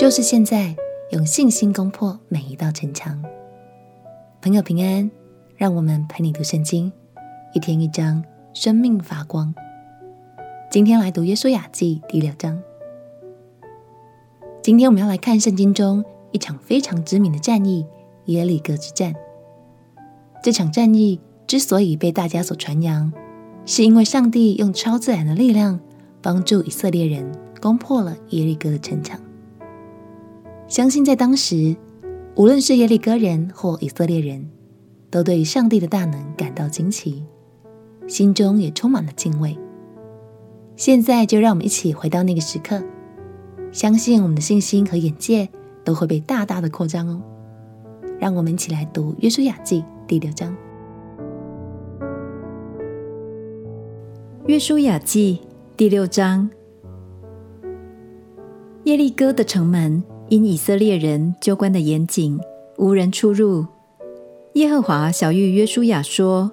就是现在，用信心攻破每一道城墙。朋友平安，让我们陪你读圣经，一天一章，生命发光。今天来读耶稣雅记第六章。今天我们要来看圣经中一场非常知名的战役——耶利哥之战。这场战役之所以被大家所传扬，是因为上帝用超自然的力量帮助以色列人攻破了耶利哥的城墙。相信在当时，无论是耶利哥人或以色列人，都对上帝的大能感到惊奇，心中也充满了敬畏。现在就让我们一起回到那个时刻，相信我们的信心和眼界都会被大大的扩张哦。让我们一起来读《约书亚记》第六章。《约书亚记》第六章，耶利哥的城门。因以色列人纠关的严谨，无人出入。耶和华晓諭约书亚说：“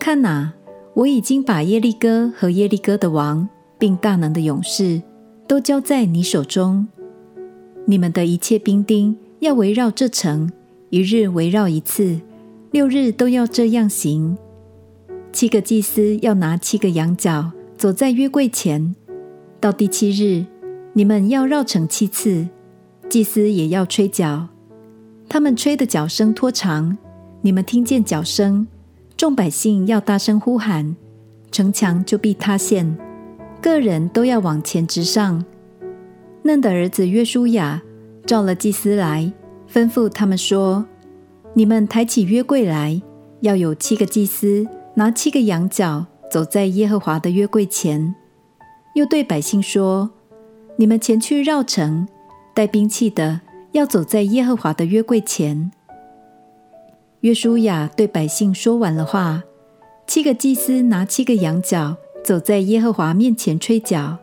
看哪，我已经把耶利哥和耶利哥的王，并大能的勇士，都交在你手中。你们的一切兵丁要围绕这城，一日围绕一次，六日都要这样行。七个祭司要拿七个羊角，走在约柜前。到第七日，你们要绕城七次。”祭司也要吹角，他们吹的角声拖长，你们听见角声，众百姓要大声呼喊，城墙就必塌陷，个人都要往前直上。嫩的儿子约书亚召了祭司来，吩咐他们说：“你们抬起约柜来，要有七个祭司拿七个羊角，走在耶和华的约柜前。”又对百姓说：“你们前去绕城。”带兵器的要走在耶和华的约柜前。约书亚对百姓说完了话，七个祭司拿七个羊角，走在耶和华面前吹角。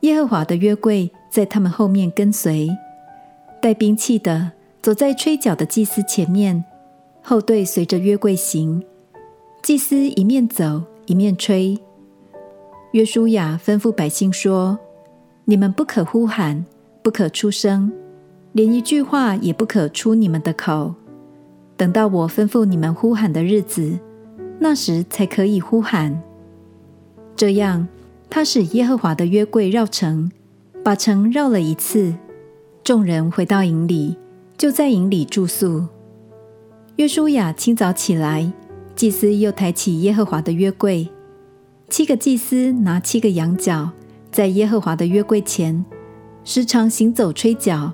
耶和华的约柜在他们后面跟随。带兵器的走在吹角的祭司前面，后队随着约柜行。祭司一面走一面吹。约书亚吩咐百姓说：“你们不可呼喊。”不可出声，连一句话也不可出你们的口。等到我吩咐你们呼喊的日子，那时才可以呼喊。这样，他使耶和华的约柜绕城，把城绕了一次。众人回到营里，就在营里住宿。约书亚清早起来，祭司又抬起耶和华的约柜，七个祭司拿七个羊角，在耶和华的约柜前。时常行走吹角，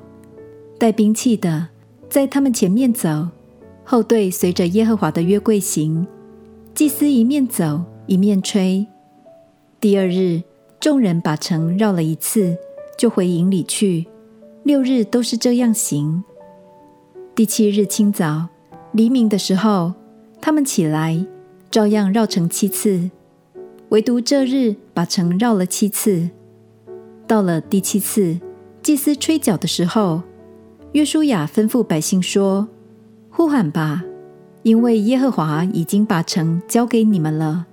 带兵器的在他们前面走，后队随着耶和华的约柜行。祭司一面走一面吹。第二日，众人把城绕了一次，就回营里去。六日都是这样行。第七日清早，黎明的时候，他们起来，照样绕城七次，唯独这日把城绕了七次。到了第七次，祭司吹角的时候，约书亚吩咐百姓说：“呼喊吧，因为耶和华已经把城交给你们了。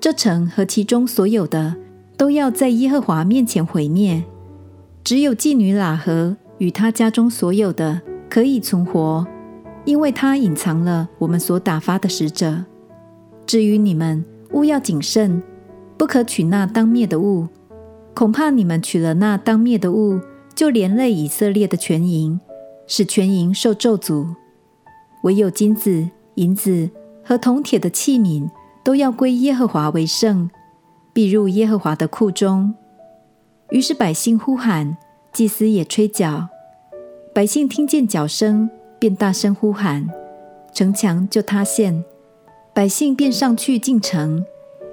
这城和其中所有的都要在耶和华面前毁灭，只有妓女喇合与她家中所有的可以存活，因为她隐藏了我们所打发的使者。至于你们，务要谨慎，不可取那当灭的物。”恐怕你们取了那当灭的物，就连累以色列的全营，使全营受咒诅。唯有金子、银子和铜铁的器皿，都要归耶和华为圣，必入耶和华的库中。于是百姓呼喊，祭司也吹角。百姓听见角声，便大声呼喊，城墙就塌陷。百姓便上去进城，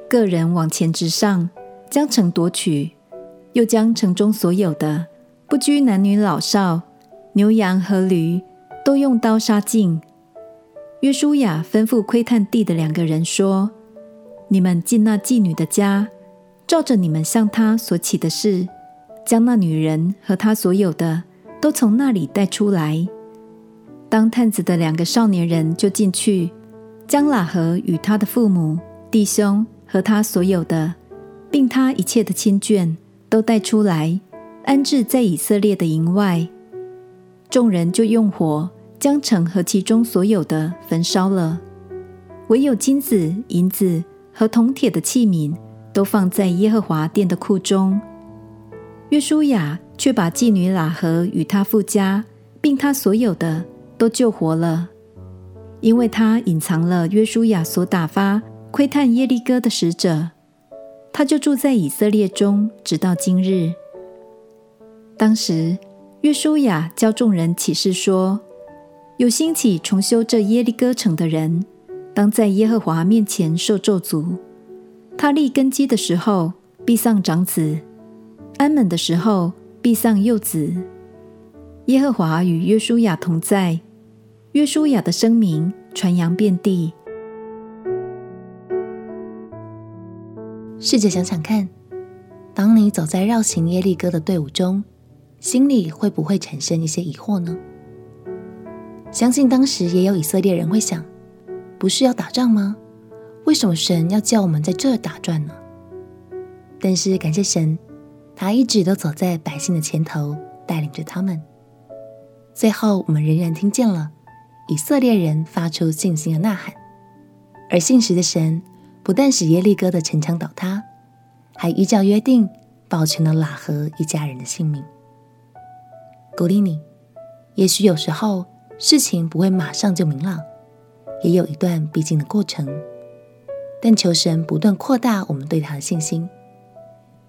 个人往前直上，将城夺取。又将城中所有的，不拘男女老少、牛羊和驴，都用刀杀尽。约书亚吩咐窥探地的两个人说：“你们进那妓女的家，照着你们向她所起的事，将那女人和她所有的都从那里带出来。当探子的两个少年人就进去，将喇合与他的父母、弟兄和他所有的，并他一切的亲眷。”都带出来，安置在以色列的营外。众人就用火将城和其中所有的焚烧了，唯有金子、银子和铜铁的器皿都放在耶和华殿的库中。约书亚却把妓女喇合与他父家，并他所有的都救活了，因为他隐藏了约书亚所打发窥探耶利哥的使者，他就住在以色列中，直到今日。当时。约书亚教众人起誓说：“有兴起重修这耶利哥城的人，当在耶和华面前受咒诅。他立根基的时候，必丧长子；安稳的时候，必丧幼子。耶和华与约书亚同在，约书亚的声名传扬遍地。试着想想看，当你走在绕行耶利哥的队伍中。”心里会不会产生一些疑惑呢？相信当时也有以色列人会想：不是要打仗吗？为什么神要叫我们在这儿打转呢？但是感谢神，他一直都走在百姓的前头，带领着他们。最后，我们仍然听见了以色列人发出信心的呐喊，而信实的神不但使耶利哥的城墙倒塌，还依照约定保全了喇合一家人的性命。鼓励你，也许有时候事情不会马上就明朗，也有一段必经的过程。但求神不断扩大我们对他的信心，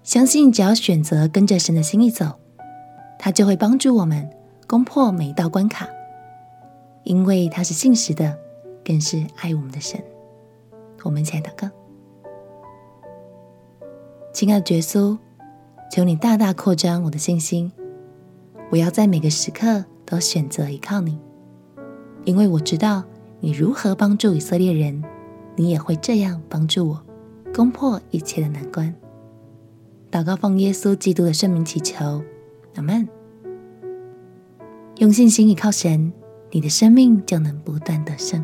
相信只要选择跟着神的心意走，他就会帮助我们攻破每一道关卡，因为他是信实的，更是爱我们的神。我们一起来祷告，亲爱的耶稣，求你大大扩张我的信心。我要在每个时刻都选择依靠你，因为我知道你如何帮助以色列人，你也会这样帮助我，攻破一切的难关。祷告奉耶稣基督的圣名祈求，阿门。用信心依靠神，你的生命就能不断得胜。